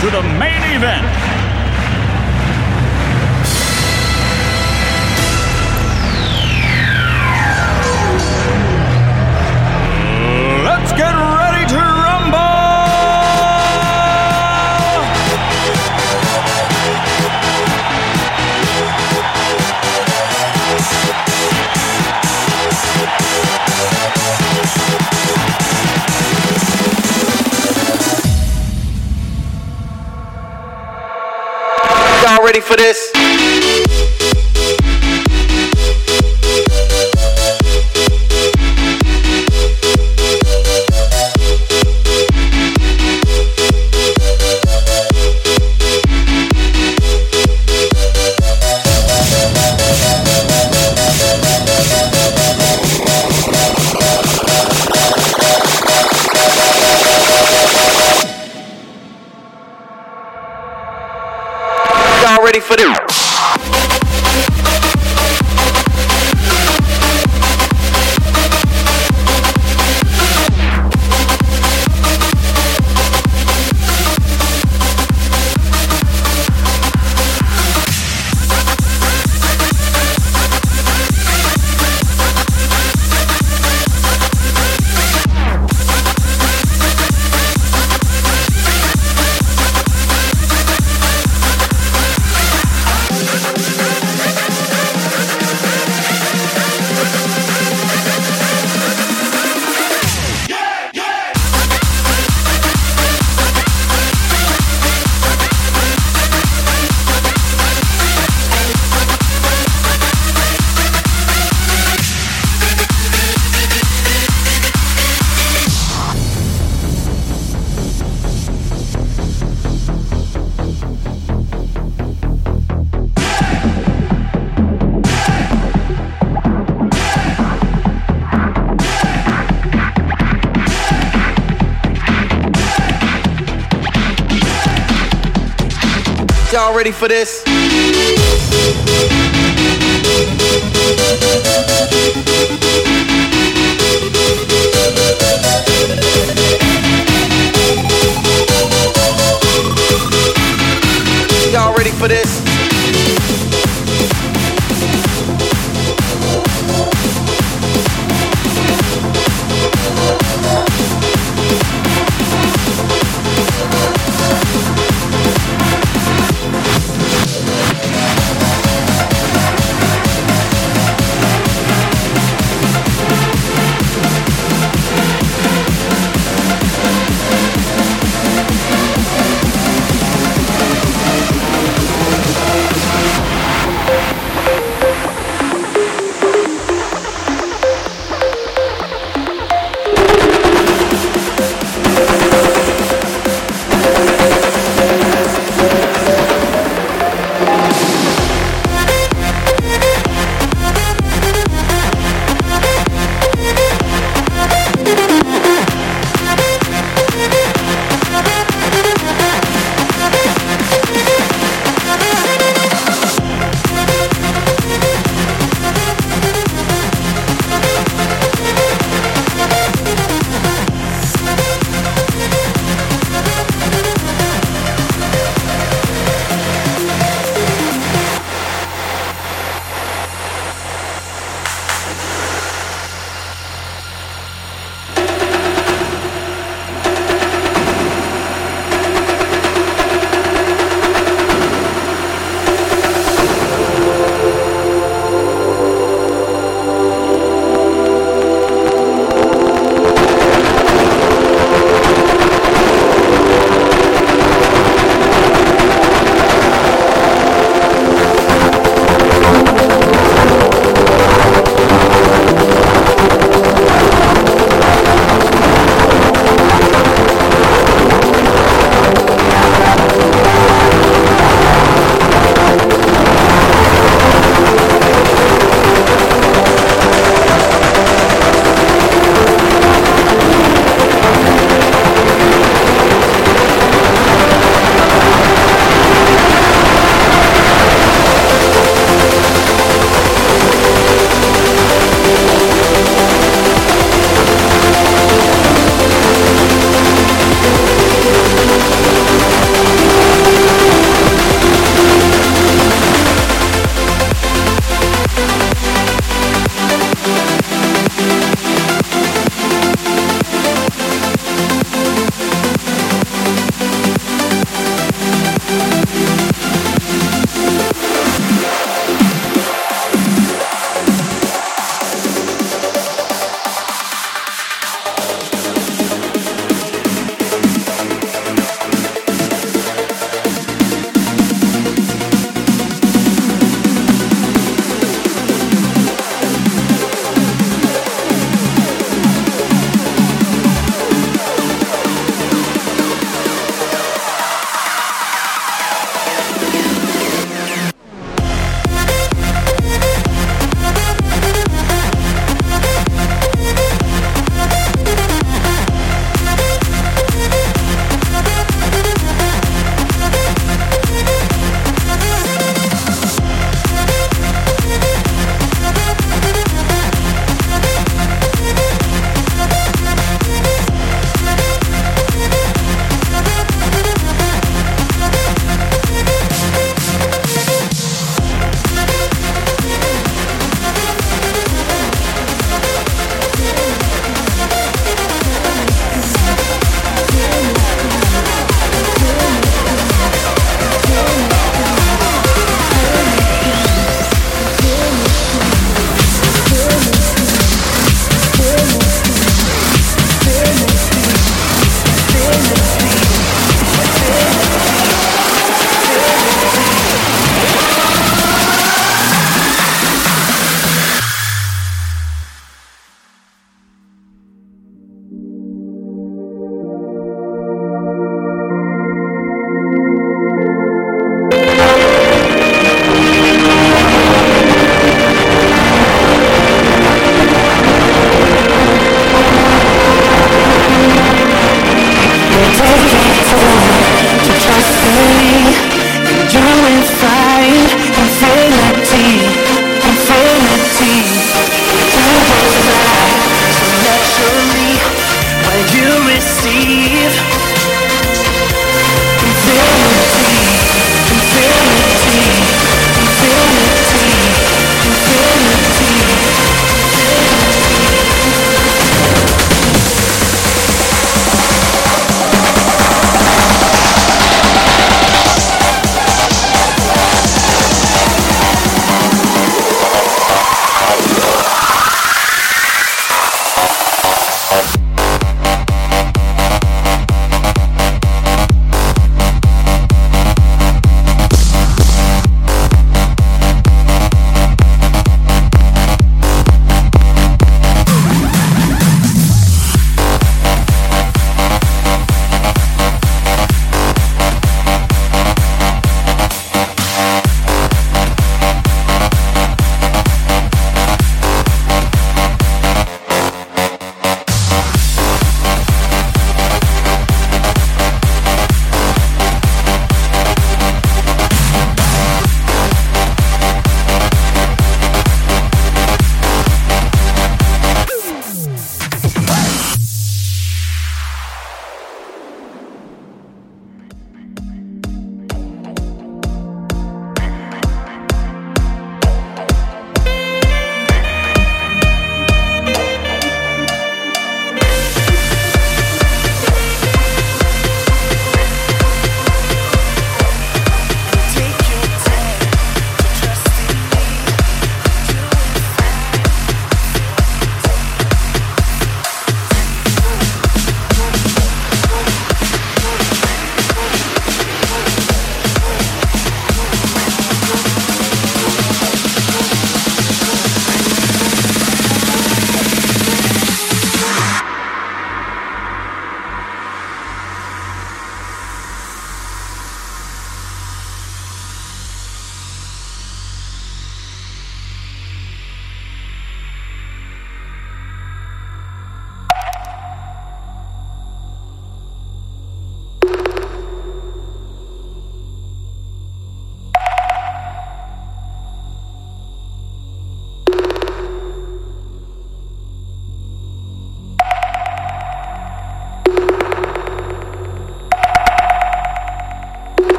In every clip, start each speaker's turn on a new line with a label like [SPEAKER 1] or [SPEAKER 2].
[SPEAKER 1] to the main event. Ready
[SPEAKER 2] for this?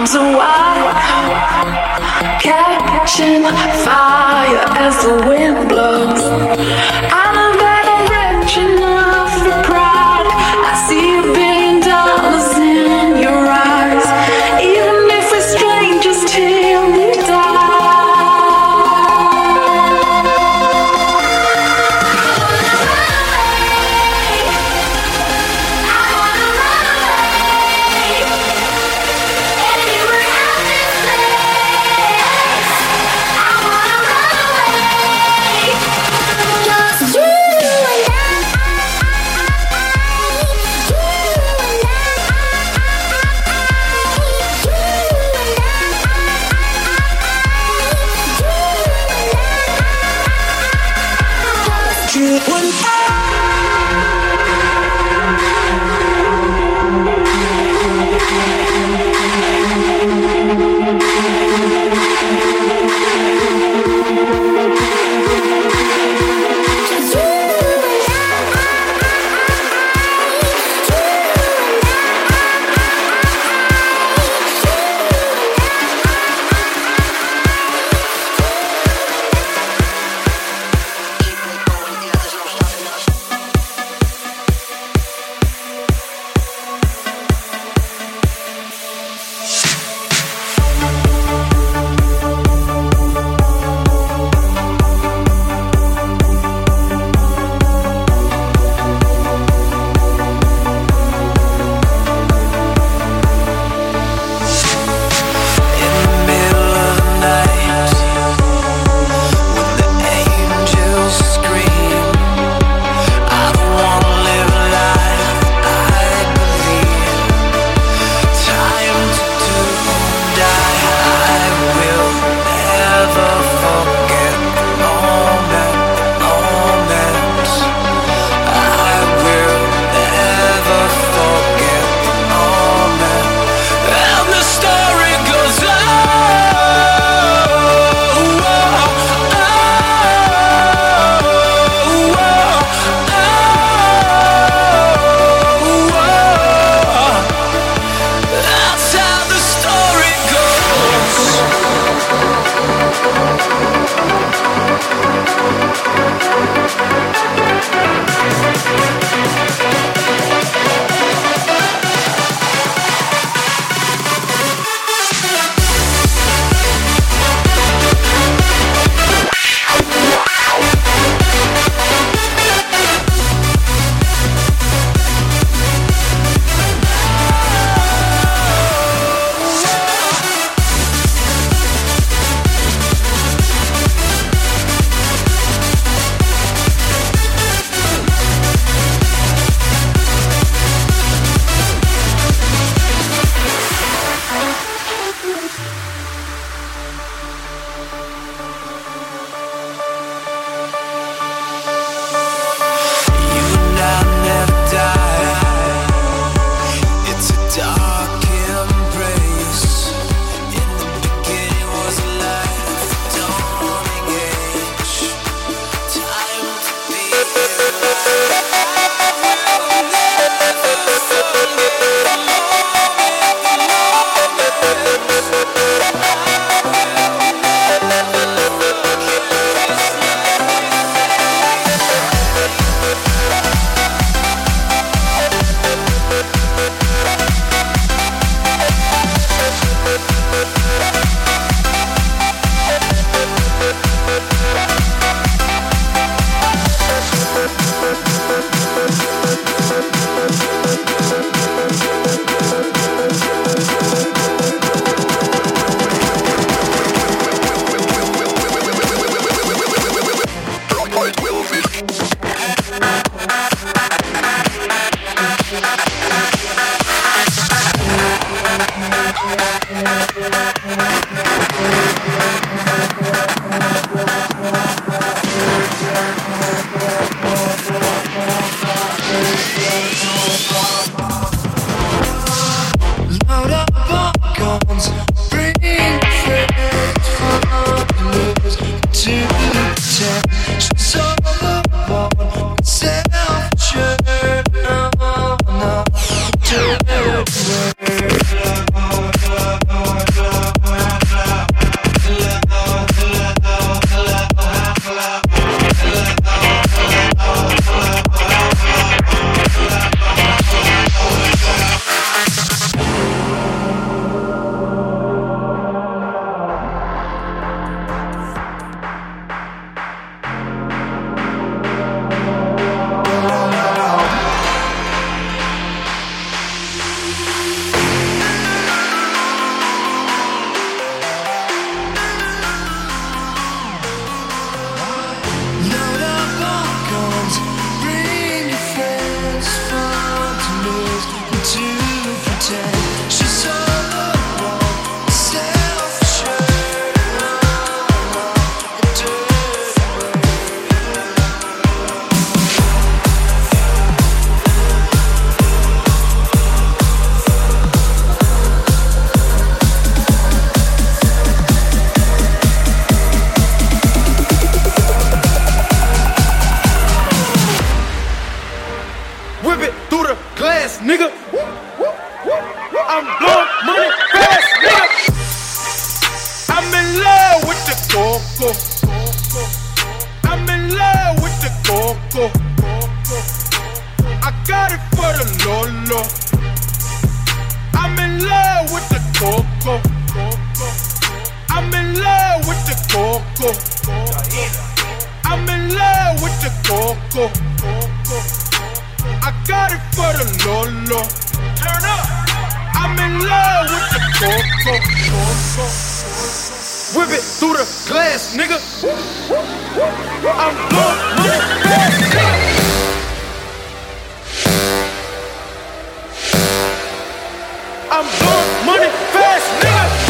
[SPEAKER 3] arms are wild catching fire as the
[SPEAKER 4] wind blows. I Money fast, nigga.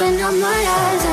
[SPEAKER 5] open up my eyes.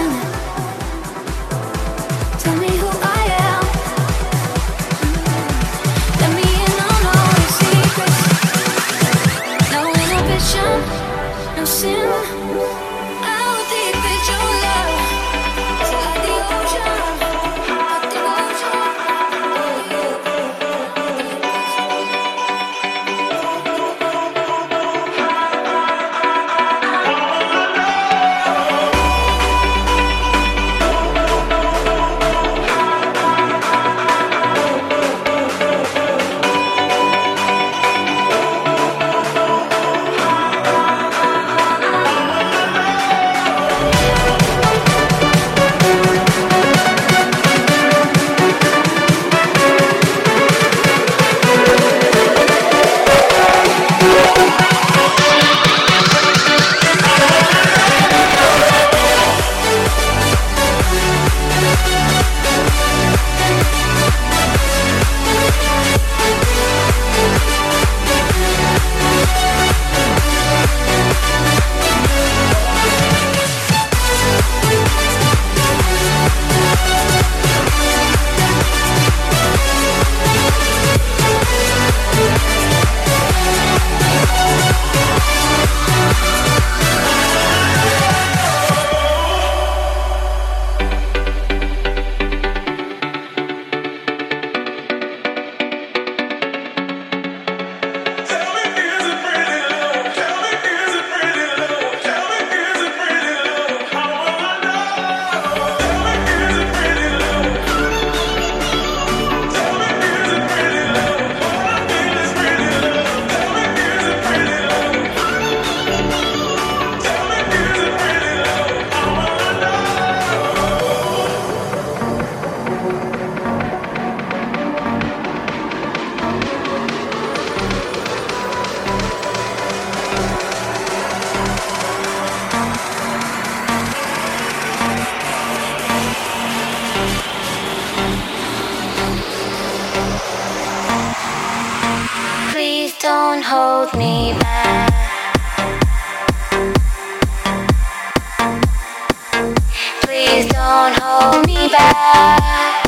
[SPEAKER 5] Hold me back.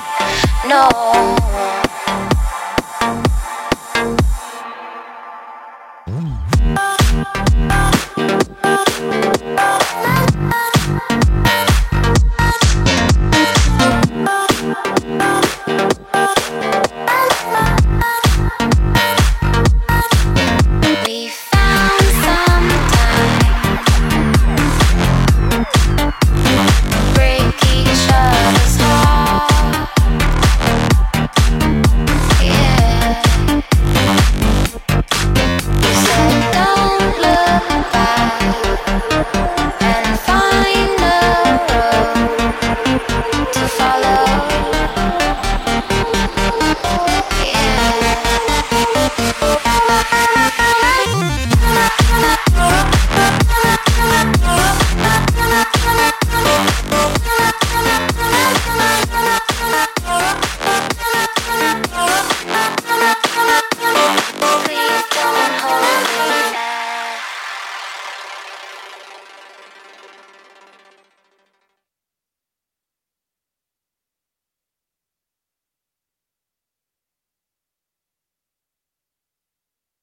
[SPEAKER 5] No.